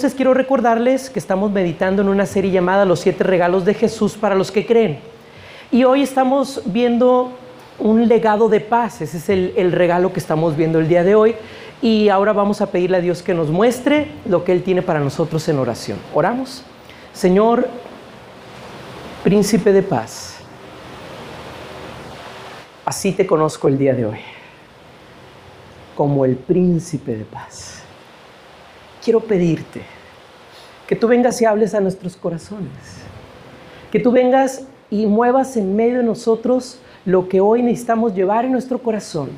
Entonces quiero recordarles que estamos meditando en una serie llamada Los siete regalos de Jesús para los que creen. Y hoy estamos viendo un legado de paz. Ese es el, regalo que estamos viendo el día de hoy. Y ahora vamos a pedirle a Dios que nos muestre lo que Él tiene para nosotros en oración. Oramos. Señor, príncipe de paz, así te conozco el día de hoy, como el príncipe de paz quiero pedirte que tú vengas y hables a nuestros corazones, que tú vengas y muevas en medio de nosotros lo que hoy necesitamos llevar en nuestro corazón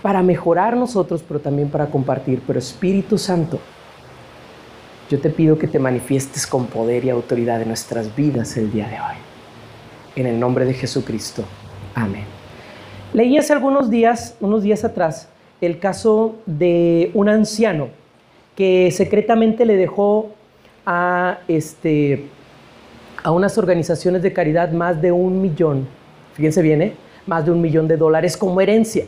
para mejorar nosotros, pero también para compartir. Pero Espíritu Santo, yo te pido que te manifiestes con poder y autoridad en nuestras vidas el día de hoy. En el nombre de Jesucristo. Amén. Leí hace algunos días, unos días atrás, el caso de un anciano que secretamente le dejó a, este, a unas organizaciones de caridad más de un millón, fíjense bien, ¿eh? más de un millón de dólares como herencia.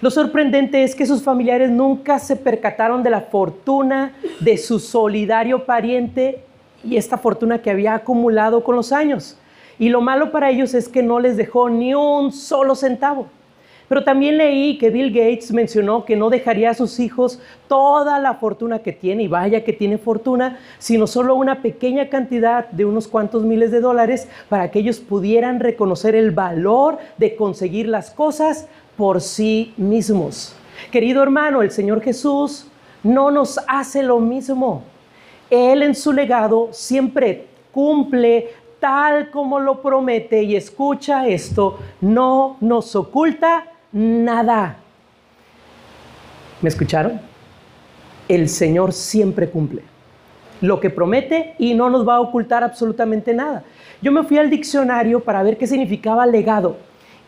Lo sorprendente es que sus familiares nunca se percataron de la fortuna de su solidario pariente y esta fortuna que había acumulado con los años. Y lo malo para ellos es que no les dejó ni un solo centavo. Pero también leí que Bill Gates mencionó que no dejaría a sus hijos toda la fortuna que tiene, y vaya que tiene fortuna, sino solo una pequeña cantidad de unos cuantos miles de dólares para que ellos pudieran reconocer el valor de conseguir las cosas por sí mismos. Querido hermano, el Señor Jesús no nos hace lo mismo. Él en su legado siempre cumple tal como lo promete y escucha esto, no nos oculta nada. ¿Me escucharon? El Señor siempre cumple lo que promete y no nos va a ocultar absolutamente nada. Yo me fui al diccionario para ver qué significaba legado.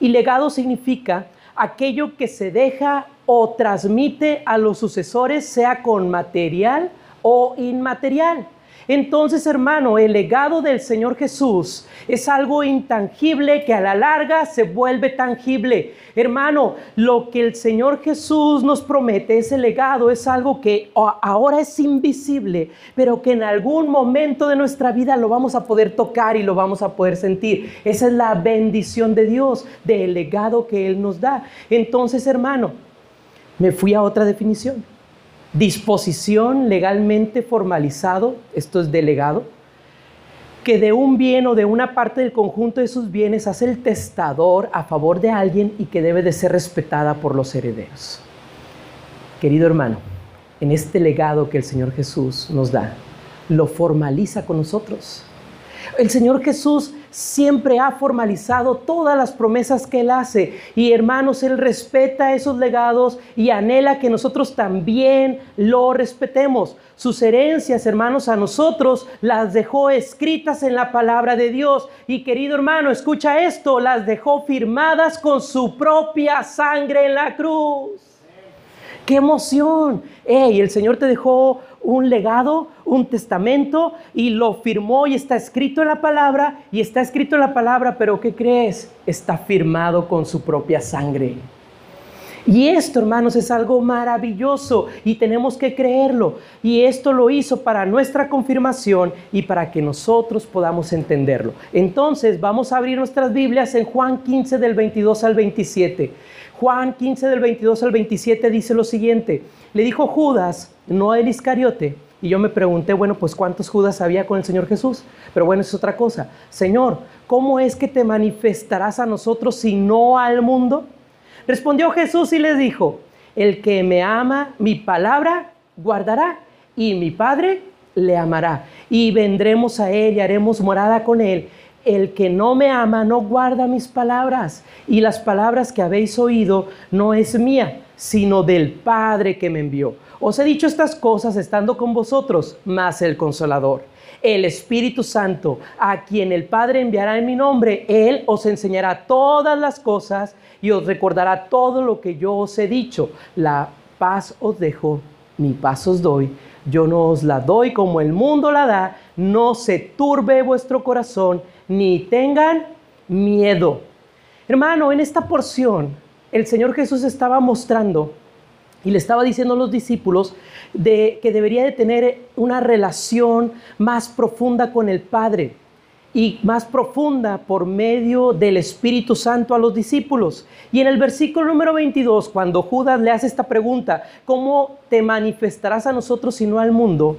Y legado significa aquello que se deja o transmite a los sucesores, sea con material o inmaterial. Entonces, hermano, el legado del Señor Jesús es algo intangible que a la larga se vuelve tangible. Hermano, lo que el Señor Jesús nos promete, ese legado es algo que ahora es invisible, pero que en algún momento de nuestra vida lo vamos a poder tocar y lo vamos a poder sentir. Esa es la bendición de Dios, del legado que Él nos da. Entonces, hermano, me fui a otra definición disposición legalmente formalizado, esto es delegado, que de un bien o de una parte del conjunto de sus bienes hace el testador a favor de alguien y que debe de ser respetada por los herederos. Querido hermano, en este legado que el Señor Jesús nos da, lo formaliza con nosotros. El Señor Jesús siempre ha formalizado todas las promesas que Él hace. Y hermanos, Él respeta esos legados y anhela que nosotros también lo respetemos. Sus herencias, hermanos, a nosotros las dejó escritas en la palabra de Dios. Y querido hermano, escucha esto, las dejó firmadas con su propia sangre en la cruz. ¡Qué emoción! ¡Ey! El Señor te dejó un legado, un testamento y lo firmó y está escrito en la palabra y está escrito en la palabra, pero ¿qué crees? Está firmado con su propia sangre. Y esto, hermanos, es algo maravilloso y tenemos que creerlo. Y esto lo hizo para nuestra confirmación y para que nosotros podamos entenderlo. Entonces, vamos a abrir nuestras Biblias en Juan 15 del 22 al 27. Juan 15 del 22 al 27 dice lo siguiente. Le dijo Judas, no el Iscariote. Y yo me pregunté, bueno, pues cuántos Judas había con el Señor Jesús. Pero bueno, es otra cosa. Señor, ¿cómo es que te manifestarás a nosotros y no al mundo? Respondió Jesús y les dijo, el que me ama, mi palabra guardará y mi Padre le amará. Y vendremos a él y haremos morada con él el que no me ama no guarda mis palabras, y las palabras que habéis oído no es mía, sino del Padre que me envió. Os he dicho estas cosas estando con vosotros, más el consolador, el Espíritu Santo, a quien el Padre enviará en mi nombre, Él os enseñará todas las cosas y os recordará todo lo que yo os he dicho. La paz os dejo, mi paz os doy. Yo no os la doy como el mundo la da, no se turbe vuestro corazón ni tengan miedo. Hermano, en esta porción el Señor Jesús estaba mostrando y le estaba diciendo a los discípulos de que debería de tener una relación más profunda con el Padre y más profunda por medio del Espíritu Santo a los discípulos. Y en el versículo número 22, cuando Judas le hace esta pregunta, ¿cómo te manifestarás a nosotros y no al mundo?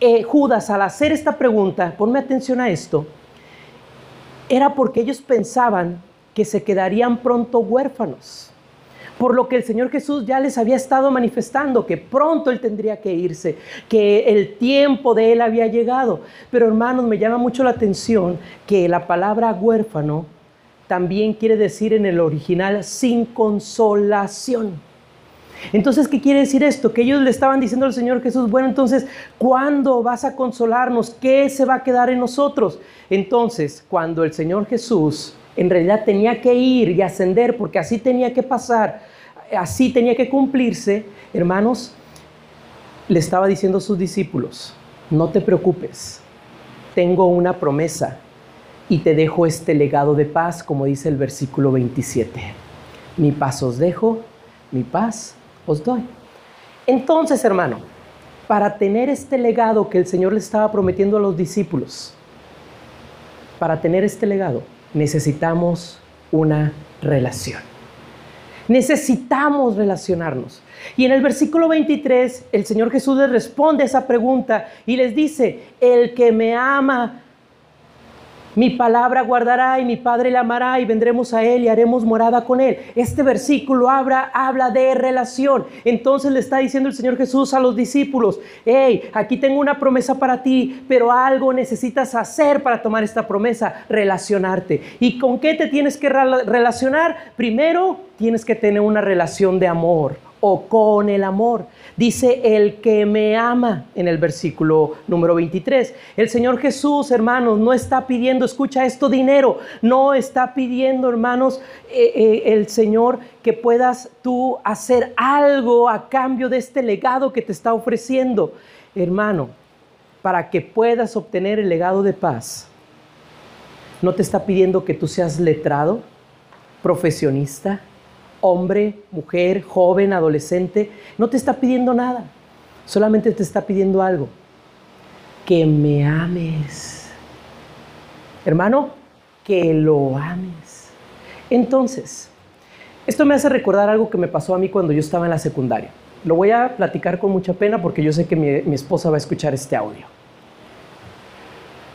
Eh, Judas, al hacer esta pregunta, ponme atención a esto, era porque ellos pensaban que se quedarían pronto huérfanos por lo que el Señor Jesús ya les había estado manifestando que pronto Él tendría que irse, que el tiempo de Él había llegado. Pero hermanos, me llama mucho la atención que la palabra huérfano también quiere decir en el original sin consolación. Entonces, ¿qué quiere decir esto? Que ellos le estaban diciendo al Señor Jesús, bueno, entonces, ¿cuándo vas a consolarnos? ¿Qué se va a quedar en nosotros? Entonces, cuando el Señor Jesús en realidad tenía que ir y ascender porque así tenía que pasar, así tenía que cumplirse, hermanos, le estaba diciendo a sus discípulos, no te preocupes, tengo una promesa y te dejo este legado de paz, como dice el versículo 27. Mi paz os dejo, mi paz os doy. Entonces, hermano, para tener este legado que el Señor le estaba prometiendo a los discípulos, para tener este legado, necesitamos una relación. Necesitamos relacionarnos. Y en el versículo 23, el Señor Jesús les responde esa pregunta y les dice, el que me ama mi palabra guardará y mi Padre la amará y vendremos a Él y haremos morada con Él. Este versículo habla, habla de relación. Entonces le está diciendo el Señor Jesús a los discípulos, hey, aquí tengo una promesa para ti, pero algo necesitas hacer para tomar esta promesa, relacionarte. ¿Y con qué te tienes que relacionar? Primero, tienes que tener una relación de amor o con el amor. Dice el que me ama en el versículo número 23. El Señor Jesús, hermanos, no está pidiendo, escucha esto, dinero. No está pidiendo, hermanos, eh, eh, el Señor que puedas tú hacer algo a cambio de este legado que te está ofreciendo. Hermano, para que puedas obtener el legado de paz, no te está pidiendo que tú seas letrado, profesionista, hombre, mujer, joven, adolescente, no te está pidiendo nada, solamente te está pidiendo algo, que me ames. Hermano, que lo ames. Entonces, esto me hace recordar algo que me pasó a mí cuando yo estaba en la secundaria. Lo voy a platicar con mucha pena porque yo sé que mi, esposa va a escuchar este audio.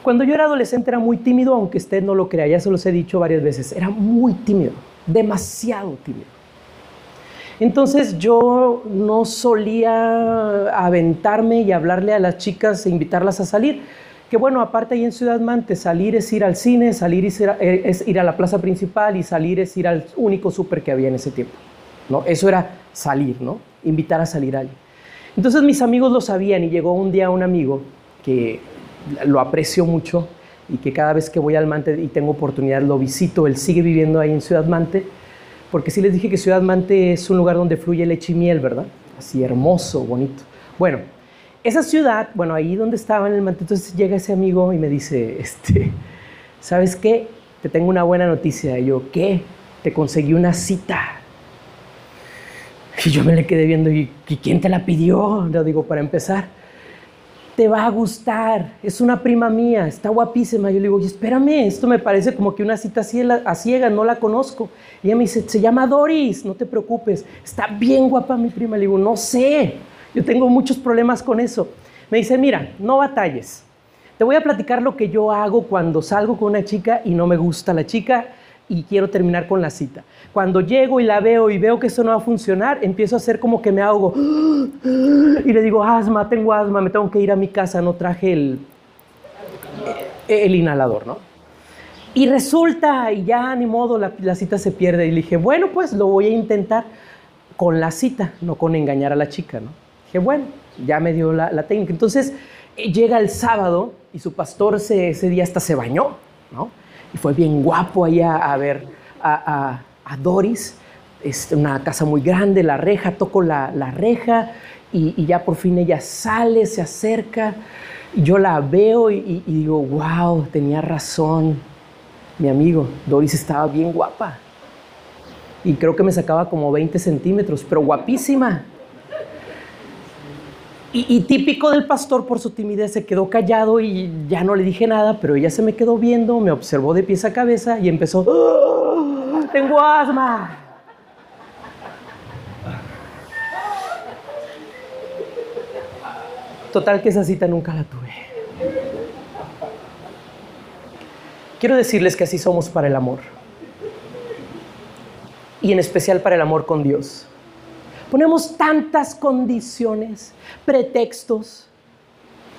Cuando yo era adolescente era muy tímido, aunque usted no lo crea, ya se los he dicho varias veces, era muy tímido, demasiado tímido. Entonces yo no solía aventarme y hablarle a las chicas e invitarlas a salir. Que bueno, aparte ahí en Ciudad Mante, salir es ir al cine, salir es ir a, la plaza principal y salir es ir al único súper que había en ese tiempo. ¿no? Eso era salir, ¿no? Invitar a salir a alguien. Entonces mis amigos lo sabían y llegó un día un amigo que lo aprecio mucho y que cada vez que voy al Mante y tengo oportunidad lo visito, él sigue viviendo ahí en Ciudad Mante porque sí les dije que Ciudad Mante es un lugar donde fluye leche y miel, ¿verdad? Así hermoso, bonito. Bueno, esa ciudad, bueno, ahí donde estaba en el Mante, entonces llega ese amigo y me dice, este, ¿sabes qué? Te tengo una buena noticia. Y yo, ¿qué? Te conseguí una cita. Y yo me le quedé viendo, ¿y quién te la pidió? Le digo, para empezar te va a gustar, es una prima mía, está guapísima. Yo le digo, espérame, esto me parece como que una cita a ciega, no la conozco. Y ella me dice, se llama Doris, no te preocupes, está bien guapa mi prima. Le digo, no sé, yo tengo muchos problemas con eso. Me dice, mira, no batalles. Te voy a platicar lo que yo hago cuando salgo con una chica y no me gusta la chica y quiero terminar con la cita. Cuando llego y la veo y veo que eso no va a funcionar, empiezo a hacer como que me ahogo. Y le digo, asma, tengo asma, me tengo que ir a mi casa, no traje el, el inhalador, ¿no? Y resulta, y ya ni modo, la, la, cita se pierde. Y le dije, bueno, pues lo voy a intentar con la cita, no con engañar a la chica, ¿no? Dije, bueno, ya me dio la, la técnica. Entonces eh, llega el sábado y su pastor ese día hasta se bañó, ¿no? Y fue bien guapo allá a ver a, Doris. Es una casa muy grande, la reja, toco la, la reja y, ya por fin ella sale, se acerca. Yo la veo y, y digo, wow, tenía razón. Mi amigo, Doris estaba bien guapa. Y creo que me sacaba como 20 centímetros, pero guapísima. Y, típico del pastor por su timidez se quedó callado y ya no le dije nada, pero ella se me quedó viendo, me observó de pies a cabeza y empezó, ¡Ah! tengo asma. Total que esa cita nunca la tuve. Quiero decirles que así somos para el amor. Y en especial para el amor con Dios. Ponemos tantas condiciones, pretextos.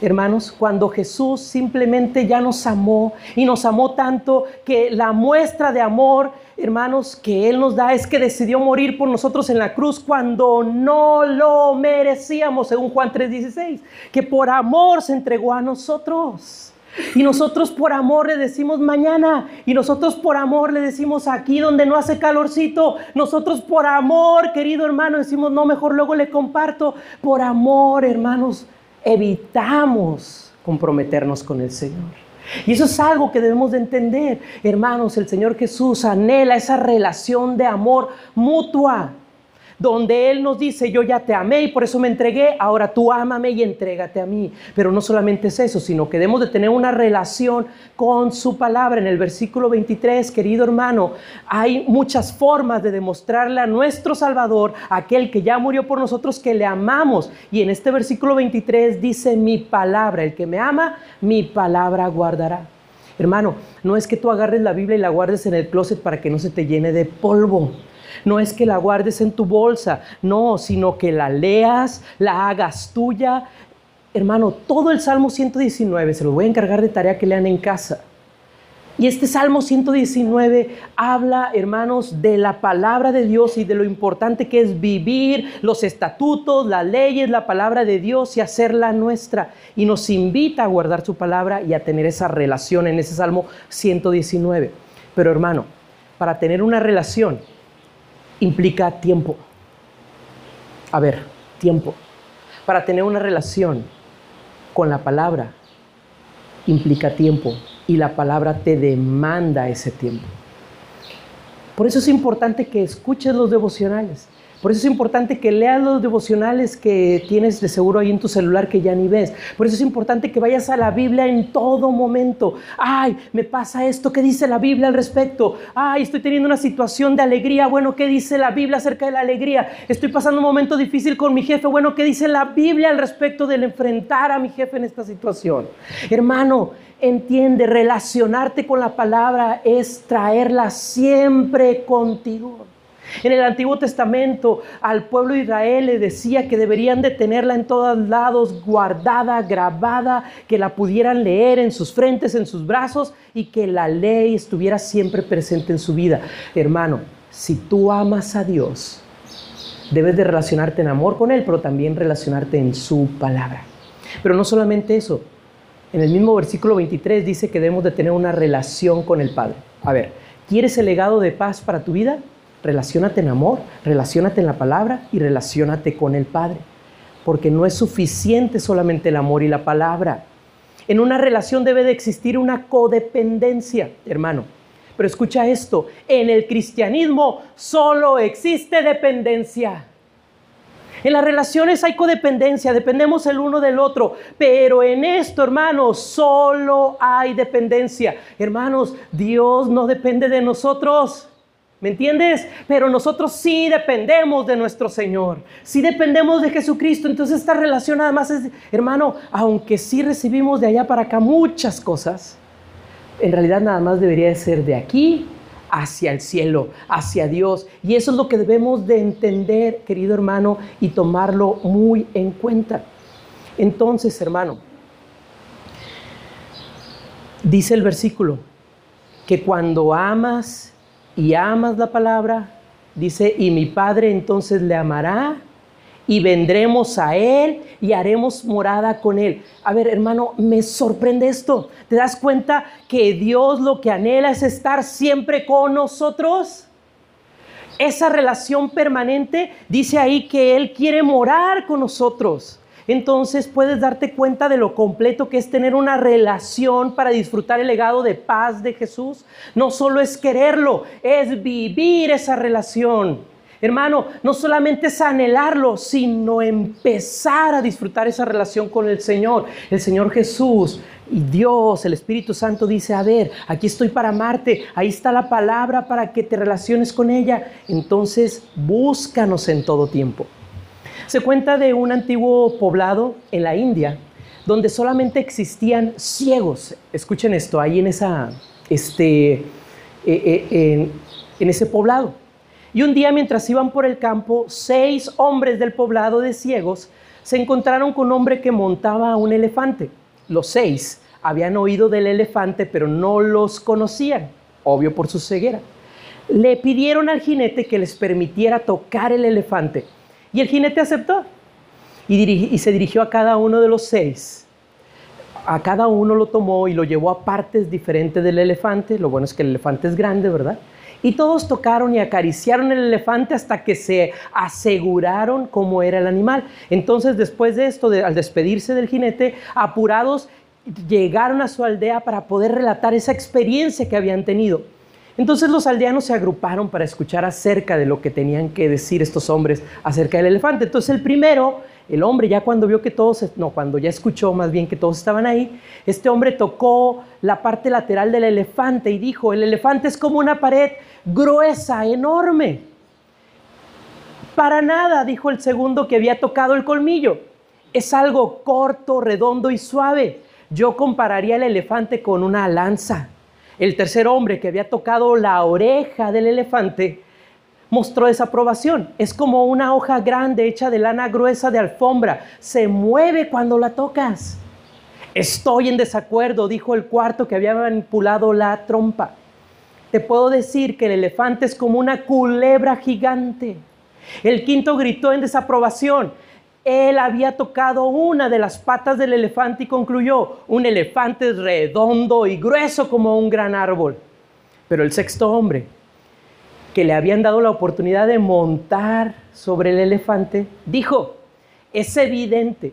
Hermanos, cuando Jesús simplemente ya nos amó y nos amó tanto que la muestra de amor, hermanos, que Él nos da es que decidió morir por nosotros en la cruz cuando no lo merecíamos, según Juan 3:16, que por amor se entregó a nosotros. Y nosotros por amor le decimos mañana. Y nosotros por amor le decimos aquí donde no hace calorcito. Nosotros por amor, querido hermano, decimos no, mejor luego le comparto. Por amor, hermanos, evitamos comprometernos con el Señor. Y eso es algo que debemos de entender. Hermanos, el Señor Jesús anhela esa relación de amor mutua donde Él nos dice, yo ya te amé y por eso me entregué, ahora tú ámame y entrégate a mí. Pero no solamente es eso, sino que debemos de tener una relación con su palabra. En el versículo 23, querido hermano, hay muchas formas de demostrarle a nuestro Salvador, aquel que ya murió por nosotros, que le amamos. Y en este versículo 23 dice, mi palabra, el que me ama, mi palabra guardará. Hermano, no es que tú agarres la Biblia y la guardes en el closet para que no se te llene de polvo. No es que la guardes en tu bolsa, no, sino que la leas, la hagas tuya. Hermano, todo el Salmo 119 se lo voy a encargar de tarea que lean en casa. Y este Salmo 119 habla, hermanos, de la palabra de Dios y de lo importante que es vivir los estatutos, las leyes, la palabra de Dios y hacerla nuestra. Y nos invita a guardar su palabra y a tener esa relación en ese Salmo 119. Pero hermano, para tener una relación implica tiempo. A ver, tiempo. Para tener una relación con la palabra implica tiempo y la palabra te demanda ese tiempo. Por eso es importante que escuches los devocionales. Por eso es importante que leas los devocionales que tienes de seguro ahí en tu celular que ya ni ves. Por eso es importante que vayas a la Biblia en todo momento. Ay, me pasa esto, ¿qué dice la Biblia al respecto? Ay, estoy teniendo una situación de alegría. Bueno, ¿qué dice la Biblia acerca de la alegría? Estoy pasando un momento difícil con mi jefe. Bueno, ¿qué dice la Biblia al respecto del enfrentar a mi jefe en esta situación? Hermano, entiende, relacionarte con la palabra es traerla siempre contigo. En el Antiguo Testamento al pueblo de Israel le decía que deberían de tenerla en todos lados, guardada, grabada, que la pudieran leer en sus frentes, en sus brazos y que la ley estuviera siempre presente en su vida. Hermano, si tú amas a Dios, debes de relacionarte en amor con Él, pero también relacionarte en su palabra. Pero no solamente eso. En el mismo versículo 23 dice que debemos de tener una relación con el Padre. A ver, ¿quieres el legado de paz para tu vida? Relaciónate en amor, relaciónate en la palabra y relaciónate con el Padre. Porque no es suficiente solamente el amor y la palabra. En una relación debe de existir una codependencia, hermano. Pero escucha esto, en el cristianismo solo existe dependencia. En las relaciones hay codependencia, dependemos el uno del otro, pero en esto, hermanos, solo hay dependencia. Hermanos, Dios no depende de nosotros. ¿Me entiendes? Pero nosotros sí dependemos de nuestro Señor, sí dependemos de Jesucristo. Entonces esta relación además es, hermano, aunque sí recibimos de allá para acá muchas cosas, en realidad nada más debería de ser de aquí hacia el cielo, hacia Dios. Y eso es lo que debemos de entender, querido hermano, y tomarlo muy en cuenta. Entonces, hermano, dice el versículo, que cuando amas y amas la palabra, dice, y mi Padre entonces le amará y vendremos a Él y haremos morada con Él. A ver, hermano, me sorprende esto. ¿Te das cuenta que Dios lo que anhela es estar siempre con nosotros? Esa relación permanente dice ahí que Él quiere morar con nosotros entonces puedes darte cuenta de lo completo que es tener una relación para disfrutar el legado de paz de Jesús. No solo es quererlo, es vivir esa relación. Hermano, no solamente es anhelarlo, sino empezar a disfrutar esa relación con el Señor. El Señor Jesús y Dios, el Espíritu Santo dice, a ver, aquí estoy para amarte, ahí está la palabra para que te relaciones con ella. Entonces, búscanos en todo tiempo. Se cuenta de un antiguo poblado en la India donde solamente existían ciegos. Escuchen esto, ahí este, eh, eh, en ese poblado. Y un día mientras iban por el campo, seis hombres del poblado de ciegos se encontraron con un hombre que montaba un elefante. Los seis habían oído del elefante, pero no los conocían, obvio por su ceguera. Le pidieron al jinete que les permitiera tocar el elefante y el jinete aceptó y, se dirigió a cada uno de los seis. A cada uno lo tomó y lo llevó a partes diferentes del elefante. Lo bueno es que el elefante es grande, ¿verdad? Y todos tocaron y acariciaron el elefante hasta que se aseguraron cómo era el animal. Entonces, después de esto, al despedirse del jinete, apurados, llegaron a su aldea para poder relatar esa experiencia que habían tenido. Entonces los aldeanos se agruparon para escuchar acerca de lo que tenían que decir estos hombres acerca del elefante. Entonces el primero el hombre ya cuando vio que todos, no, cuando ya escuchó más bien que todos estaban ahí, este hombre tocó la parte lateral del elefante y dijo, el elefante es como una pared gruesa, enorme. Para nada, dijo el segundo que había tocado el colmillo. Es algo corto, redondo y suave. Yo compararía el elefante con una lanza. El tercer hombre que había tocado la oreja del elefante mostró desaprobación. Es como una hoja grande hecha de lana gruesa de alfombra. Se mueve cuando la tocas. Estoy en desacuerdo, dijo el cuarto que había manipulado la trompa. Te puedo decir que el elefante es como una culebra gigante. El quinto gritó en desaprobación. Él había tocado una de las patas del elefante y concluyó, un elefante redondo y grueso como un gran árbol. Pero el sexto hombre que le habían dado la oportunidad de montar sobre el elefante, dijo, es evidente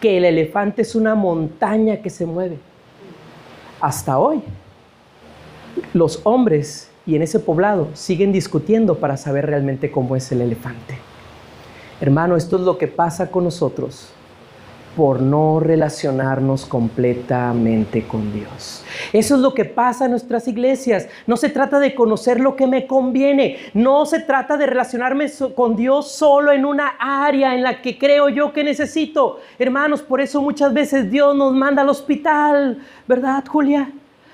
que el elefante es una montaña que se mueve. Hasta hoy, los hombres y en ese poblado siguen discutiendo para saber realmente cómo es el elefante. Hermano, esto es lo que pasa con nosotros por no relacionarnos completamente con Dios. Eso es lo que pasa en nuestras iglesias. No se trata de conocer lo que me conviene. No se trata de relacionarme con Dios solo en una área en la que creo yo que necesito. Hermanos, por eso muchas veces Dios nos manda al hospital, ¿verdad, Julia?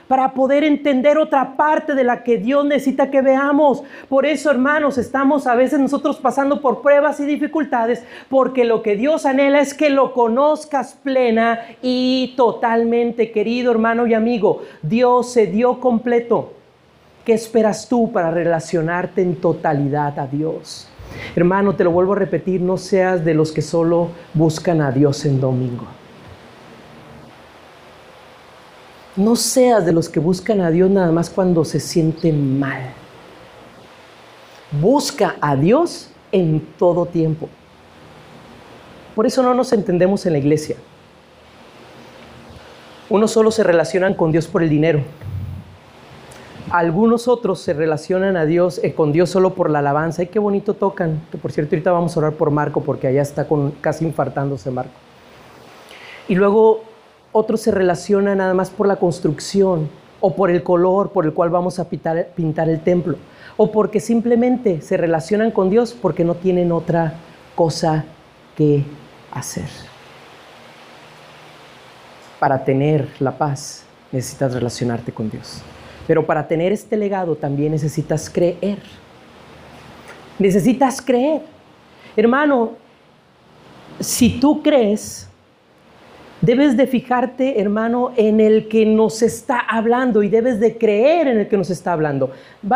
Para poder entender otra parte de la que Dios necesita que veamos. Por eso, hermanos, estamos a veces nosotros pasando por pruebas y dificultades, porque lo que Dios anhela es que lo conozcas plena y totalmente, querido hermano y amigo. Dios se dio completo. ¿Qué esperas tú para relacionarte en totalidad a Dios? Hermano, te lo vuelvo a repetir, no seas de los que solo buscan a Dios en domingo. No seas de los que buscan a Dios nada más cuando se sienten mal. Busca a Dios en todo tiempo. Por eso no nos entendemos en la iglesia. Unos solo se relacionan con Dios por el dinero. Algunos otros se relacionan a Dios, eh, con Dios solo por la alabanza. Y qué bonito tocan. Que por cierto, ahorita vamos a orar por Marco porque allá está con, casi infartándose Marco. Y luego otros se relacionan nada más por la construcción o por el color por el cual vamos a pintar, pintar el templo o porque simplemente se relacionan con Dios porque no tienen otra cosa que hacer. Para tener la paz necesitas relacionarte con Dios. Pero para tener este legado también necesitas creer. Necesitas creer. Hermano, si tú crees, Debes de fijarte, hermano, en el que nos está hablando y debes de creer en el que nos está hablando.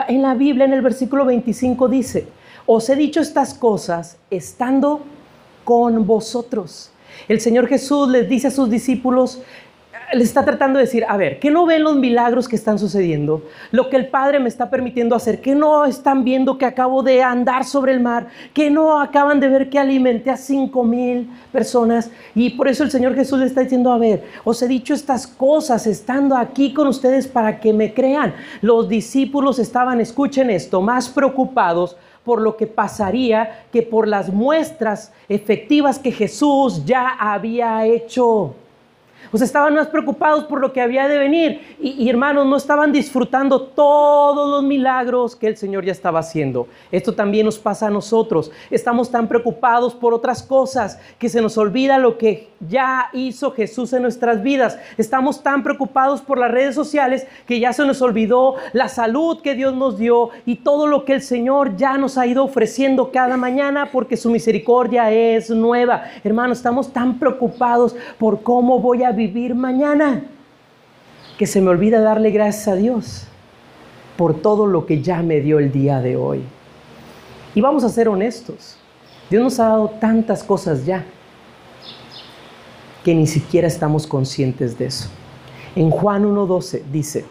En la Biblia, en el versículo 25 dice, os he dicho estas cosas estando con vosotros. El Señor Jesús les dice a sus discípulos, le está tratando de decir, a ver, ¿qué no ven los milagros que están sucediendo? Lo que el Padre me está permitiendo hacer, ¿qué no están viendo que acabo de andar sobre el mar? ¿Qué no acaban de ver que alimenté a cinco mil personas? Y por eso el Señor Jesús le está diciendo, a ver, os he dicho estas cosas estando aquí con ustedes para que me crean. Los discípulos estaban, escuchen esto, más preocupados por lo que pasaría que por las muestras efectivas que Jesús ya había hecho pues estaban más preocupados por lo que había de venir. Y, hermanos, no estaban disfrutando todos los milagros que el Señor ya estaba haciendo. Esto también nos pasa a nosotros. Estamos tan preocupados por otras cosas que se nos olvida lo que ya hizo Jesús en nuestras vidas. Estamos tan preocupados por las redes sociales que ya se nos olvidó la salud que Dios nos dio y todo lo que el Señor ya nos ha ido ofreciendo cada mañana porque su misericordia es nueva. Hermanos, estamos tan preocupados por cómo voy a vivir mañana, que se me olvida darle gracias a Dios por todo lo que ya me dio el día de hoy. Y vamos a ser honestos, Dios nos ha dado tantas cosas ya que ni siquiera estamos conscientes de eso. En Juan 1.12 dice,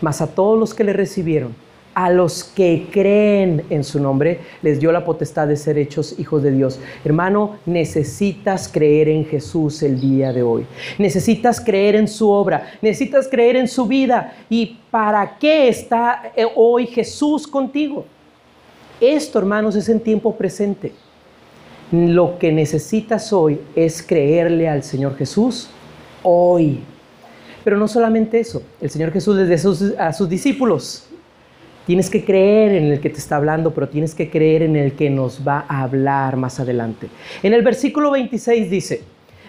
mas a todos los que le recibieron, a los que creen en su nombre, les dio la potestad de ser hechos hijos de Dios. Hermano, necesitas creer en Jesús el día de hoy. Necesitas creer en su obra, necesitas creer en su vida. ¿Y para qué está eh, hoy Jesús contigo? Esto, hermanos, es en tiempo presente. Lo que necesitas hoy es creerle al Señor Jesús hoy. Pero no solamente eso, el Señor Jesús les dice a sus discípulos, Tienes que creer en el que te está hablando, pero tienes que creer en el que nos va a hablar más adelante. En el versículo 26 dice,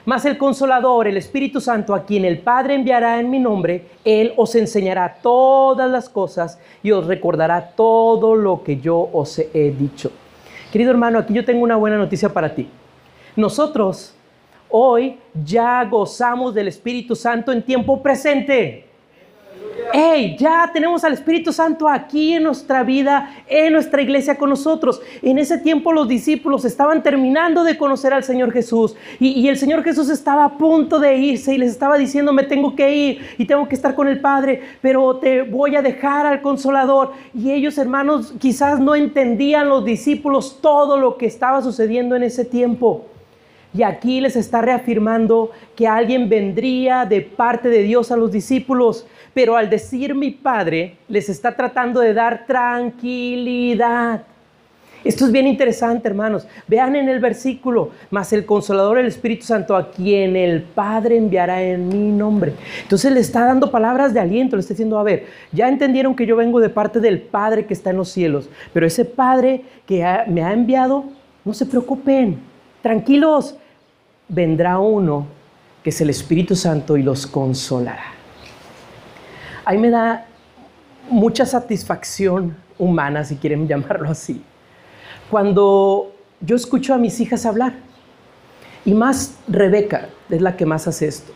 mas el consolador, el Espíritu Santo, a quien el Padre enviará en mi nombre, Él os enseñará todas las cosas y os recordará todo lo que yo os he dicho. Querido hermano, aquí yo tengo una buena noticia para ti. Nosotros hoy ya gozamos del Espíritu Santo en tiempo presente hey, ya tenemos al Espíritu Santo aquí en nuestra vida, en nuestra iglesia con nosotros. En ese tiempo los discípulos estaban terminando de conocer al Señor Jesús y, el Señor Jesús estaba a punto de irse y les estaba diciendo, me tengo que ir y tengo que estar con el Padre, pero te voy a dejar al consolador. Y ellos, hermanos, quizás no entendían los discípulos todo lo que estaba sucediendo en ese tiempo. Y aquí les está reafirmando que alguien vendría de parte de Dios a los discípulos pero al decir mi Padre, les está tratando de dar tranquilidad. Esto es bien interesante, hermanos. Vean en el versículo, más el consolador, el Espíritu Santo, a quien el Padre enviará en mi nombre. Entonces le está dando palabras de aliento, le está diciendo, a ver, ya entendieron que yo vengo de parte del Padre que está en los cielos, pero ese Padre que me ha enviado, no se preocupen, tranquilos, vendrá uno que es el Espíritu Santo y los consolará a mí me da mucha satisfacción humana, si quieren llamarlo así, cuando yo escucho a mis hijas hablar. Y más Rebeca es la que más hace esto.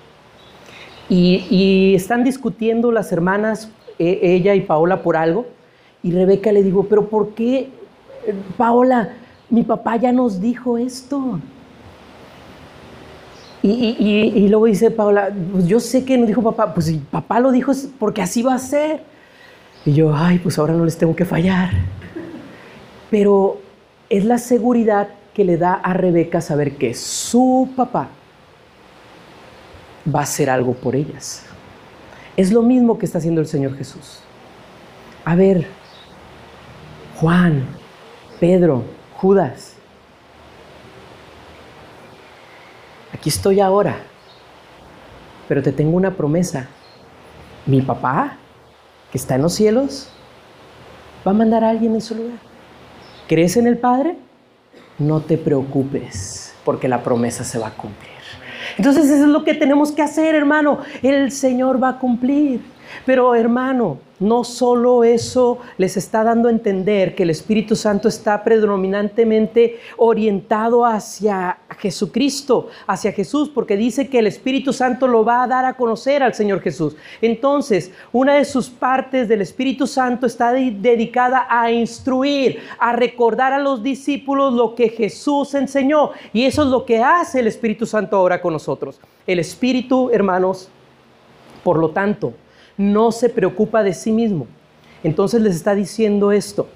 Y, están discutiendo las hermanas, e, ella y Paola, por algo. Y Rebeca le digo, pero ¿por qué, Paola, mi papá ya nos dijo esto? Y, luego dice Paula, pues yo sé que no dijo papá, pues si papá lo dijo es porque así va a ser. Y yo, ay, pues ahora no les tengo que fallar. Pero es la seguridad que le da a Rebeca saber que su papá va a hacer algo por ellas. Es lo mismo que está haciendo el Señor Jesús. A ver, Juan, Pedro, Judas, aquí estoy ahora, pero te tengo una promesa. Mi papá, que está en los cielos, va a mandar a alguien en su lugar. ¿Crees en el Padre? No te preocupes, porque la promesa se va a cumplir. Entonces eso es lo que tenemos que hacer, hermano. El Señor va a cumplir. Pero hermano, no solo eso les está dando a entender que el Espíritu Santo está predominantemente orientado hacia Jesucristo, hacia Jesús, porque dice que el Espíritu Santo lo va a dar a conocer al Señor Jesús. Entonces, una de sus partes del Espíritu Santo está dedicada a instruir, a recordar a los discípulos lo que Jesús enseñó. Y eso es lo que hace el Espíritu Santo ahora con nosotros. El Espíritu, hermanos, por lo tanto, no se preocupa de sí mismo. Entonces les está diciendo esto,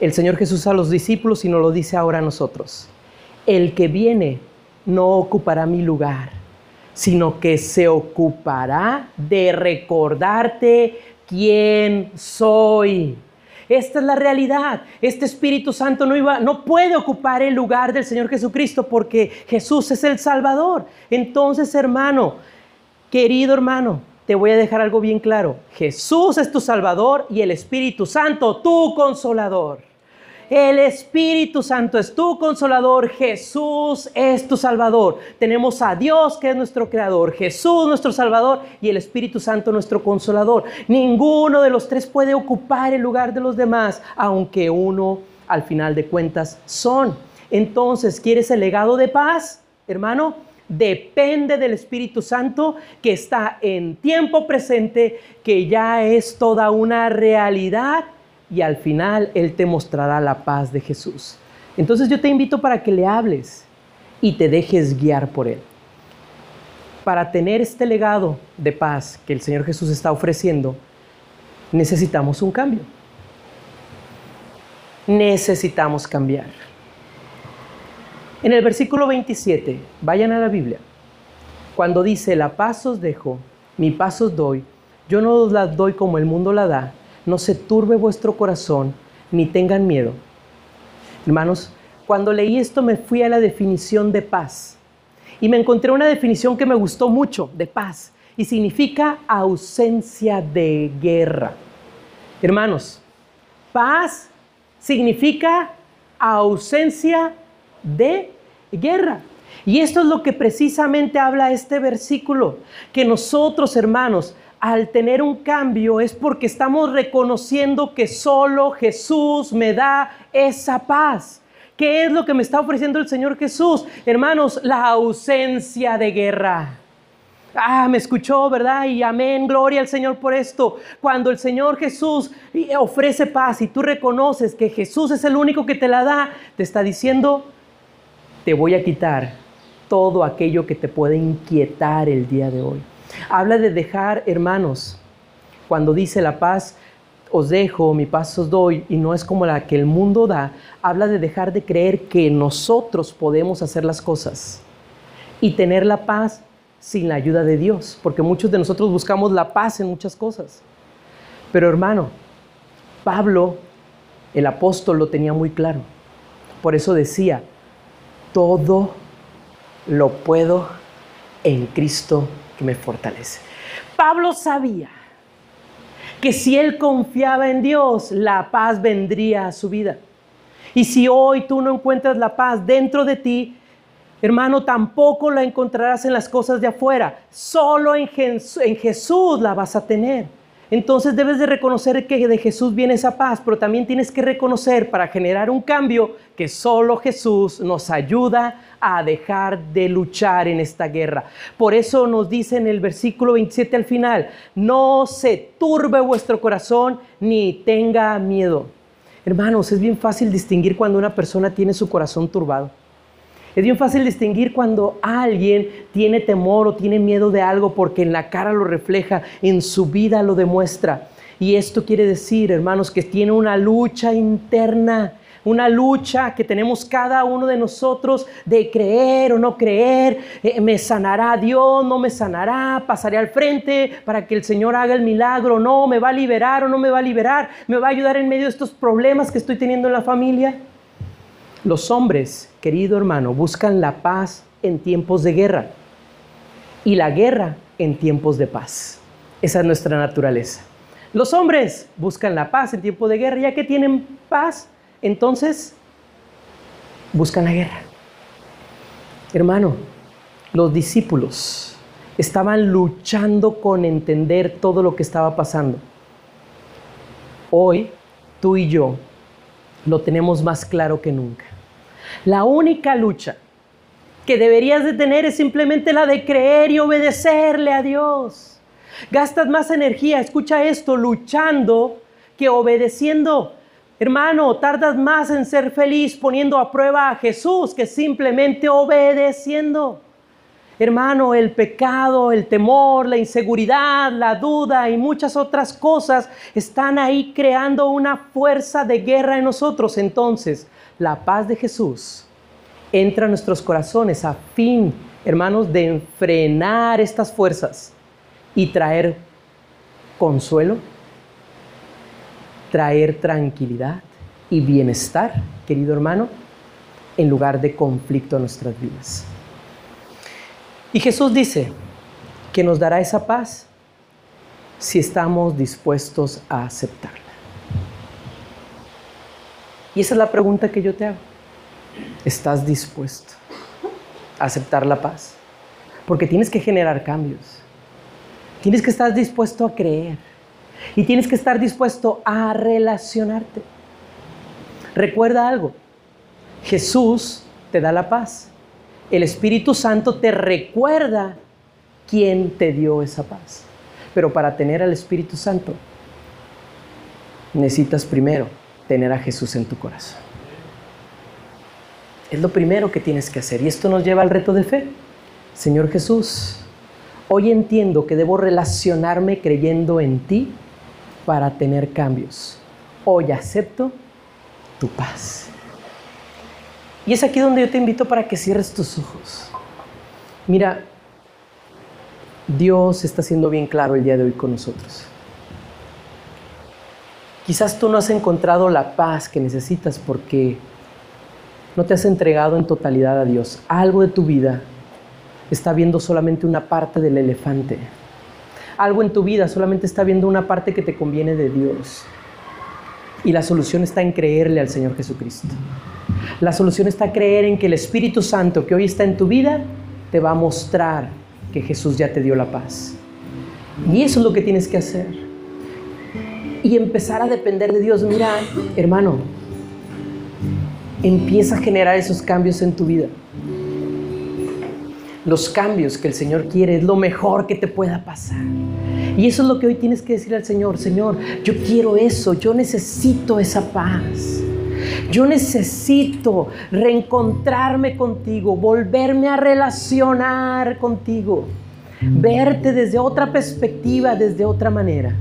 el Señor Jesús a los discípulos y nos lo dice ahora a nosotros. El que viene no ocupará mi lugar, sino que se ocupará de recordarte quién soy. Esta es la realidad. Este Espíritu Santo no, iba, no puede ocupar el lugar del Señor Jesucristo porque Jesús es el Salvador. Entonces, hermano, querido hermano, te voy a dejar algo bien claro. Jesús es tu Salvador y el Espíritu Santo tu consolador. El Espíritu Santo es tu consolador, Jesús es tu Salvador. Tenemos a Dios que es nuestro Creador, Jesús nuestro Salvador y el Espíritu Santo nuestro consolador. Ninguno de los tres puede ocupar el lugar de los demás, aunque uno al final de cuentas son. Entonces, ¿quieres el legado de paz, hermano? Depende del Espíritu Santo que está en tiempo presente, que ya es toda una realidad y al final Él te mostrará la paz de Jesús. Entonces yo te invito para que le hables y te dejes guiar por Él. Para tener este legado de paz que el Señor Jesús está ofreciendo, necesitamos un cambio. Necesitamos cambiar. En el versículo 27, vayan a la Biblia, cuando dice, la paz os dejo, mi paz os doy, yo no os la doy como el mundo la da, no se turbe vuestro corazón, ni tengan miedo. Hermanos, cuando leí esto me fui a la definición de paz y me encontré una definición que me gustó mucho de paz y significa ausencia de guerra. Hermanos, paz significa ausencia de guerra. Y esto es lo que precisamente habla este versículo, que nosotros, hermanos, al tener un cambio es porque estamos reconociendo que solo Jesús me da esa paz. ¿Qué es lo que me está ofreciendo el Señor Jesús? Hermanos, la ausencia de guerra. Ah, me escuchó, ¿verdad? Y amén, gloria al Señor por esto. Cuando el Señor Jesús ofrece paz y tú reconoces que Jesús es el único que te la da, te está diciendo, te voy a quitar todo aquello que te puede inquietar el día de hoy. Habla de dejar, hermanos, cuando dice la paz, os dejo, mi paz os doy, y no es como la que el mundo da, habla de dejar de creer que nosotros podemos hacer las cosas y tener la paz sin la ayuda de Dios, porque muchos de nosotros buscamos la paz en muchas cosas. Pero hermano, Pablo, el apóstol, lo tenía muy claro. Por eso decía, todo lo puedo en Cristo que me fortalece. Pablo sabía que si él confiaba en Dios, la paz vendría a su vida. Y si hoy tú no encuentras la paz dentro de ti, hermano, tampoco la encontrarás en las cosas de afuera. Solo en, Jesús la vas a tener. Entonces debes de reconocer que de Jesús viene esa paz, pero también tienes que reconocer para generar un cambio que solo Jesús nos ayuda a dejar de luchar en esta guerra. Por eso nos dice en el versículo 27 al final, no se turbe vuestro corazón ni tenga miedo. Hermanos, es bien fácil distinguir cuando una persona tiene su corazón turbado. Es bien fácil distinguir cuando alguien tiene temor o tiene miedo de algo porque en la cara lo refleja, en su vida lo demuestra. Y esto quiere decir, hermanos, que tiene una lucha interna, una lucha que tenemos cada uno de nosotros de creer o no creer, eh, me sanará Dios, no me sanará, pasaré al frente para que el Señor haga el milagro, no, me va a liberar o no me va a liberar, me va a ayudar en medio de estos problemas que estoy teniendo en la familia. Los hombres, querido hermano, buscan la paz en tiempos de guerra y la guerra en tiempos de paz. Esa es nuestra naturaleza. Los hombres buscan la paz en tiempos de guerra, ya que tienen paz, entonces buscan la guerra. Hermano, los discípulos estaban luchando con entender todo lo que estaba pasando. Hoy, tú y yo lo tenemos más claro que nunca. La única lucha que deberías de tener es simplemente la de creer y obedecerle a Dios. Gastas más energía, escucha esto, luchando que obedeciendo. Hermano, tardas más en ser feliz poniendo a prueba a Jesús que simplemente obedeciendo. Hermano, el pecado, el temor, la inseguridad, la duda y muchas otras cosas están ahí creando una fuerza de guerra en nosotros. Entonces, la paz de Jesús entra a nuestros corazones a fin, hermanos, de frenar estas fuerzas y traer consuelo, traer tranquilidad y bienestar, querido hermano, en lugar de conflicto a nuestras vidas. Y Jesús dice que nos dará esa paz si estamos dispuestos a aceptarla. Y esa es la pregunta que yo te hago. ¿Estás dispuesto a aceptar la paz? Porque tienes que generar cambios. Tienes que estar dispuesto a creer. Y tienes que estar dispuesto a relacionarte. Recuerda algo. Jesús te da la paz. El Espíritu Santo te recuerda quién te dio esa paz. Pero para tener al Espíritu Santo, necesitas primero tener a Jesús en tu corazón. Es lo primero que tienes que hacer. Y esto nos lleva al reto de fe. Señor Jesús, hoy entiendo que debo relacionarme creyendo en ti para tener cambios. Hoy acepto tu paz. Y es aquí donde yo te invito para que cierres tus ojos. Mira, Dios está siendo bien claro el día de hoy con nosotros. Quizás tú no has encontrado la paz que necesitas porque no te has entregado en totalidad a Dios. Algo de tu vida está viendo solamente una parte del elefante. Algo en tu vida solamente está viendo una parte que te conviene de Dios. Y la solución está en creerle al Señor Jesucristo. La solución está en creer en que el Espíritu Santo que hoy está en tu vida te va a mostrar que Jesús ya te dio la paz. Y eso es lo que tienes que hacer. Y empezar a depender de Dios. Mira, hermano, empieza a generar esos cambios en tu vida. Los cambios que el Señor quiere es lo mejor que te pueda pasar. Y eso es lo que hoy tienes que decir al Señor. Señor, yo quiero eso, yo necesito esa paz. Yo necesito reencontrarme contigo, volverme a relacionar contigo, verte desde otra perspectiva, desde otra manera.